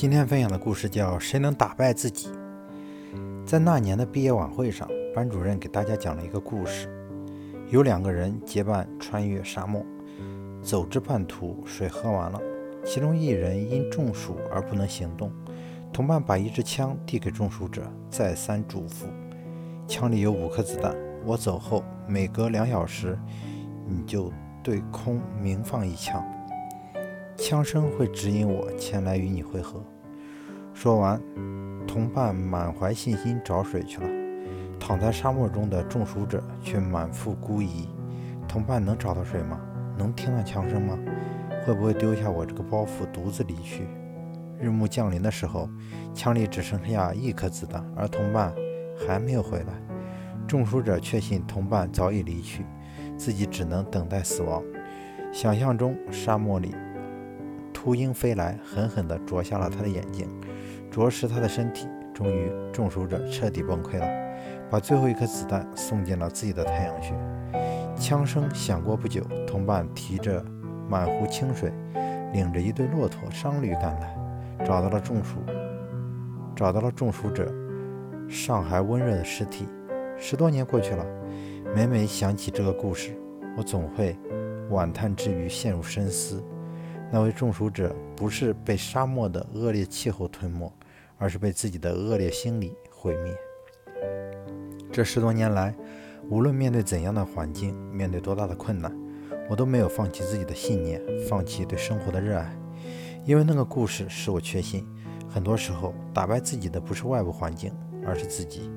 今天分享的故事叫《谁能打败自己》。在那年的毕业晚会上，班主任给大家讲了一个故事：有两个人结伴穿越沙漠，走至半途，水喝完了，其中一人因中暑而不能行动。同伴把一支枪递给中暑者，再三嘱咐：“枪里有五颗子弹，我走后每隔两小时，你就对空鸣放一枪。”枪声会指引我前来与你会合。说完，同伴满怀信心找水去了。躺在沙漠中的中暑者却满腹孤疑：同伴能找到水吗？能听到枪声吗？会不会丢下我这个包袱独自离去？日暮降临的时候，枪里只剩下一颗子弹，而同伴还没有回来。中暑者确信同伴早已离去，自己只能等待死亡。想象中，沙漠里。秃鹰飞来，狠狠地啄下了他的眼睛，啄食他的身体。终于，中暑者彻底崩溃了，把最后一颗子弹送进了自己的太阳穴。枪声响过不久，同伴提着满壶清水，领着一对骆驼商旅赶来，找到了中暑，找到了中暑者尚还温热的尸体。十多年过去了，每每想起这个故事，我总会惋叹之余陷入深思。那位中暑者不是被沙漠的恶劣气候吞没，而是被自己的恶劣心理毁灭。这十多年来，无论面对怎样的环境，面对多大的困难，我都没有放弃自己的信念，放弃对生活的热爱。因为那个故事使我确信，很多时候打败自己的不是外部环境，而是自己。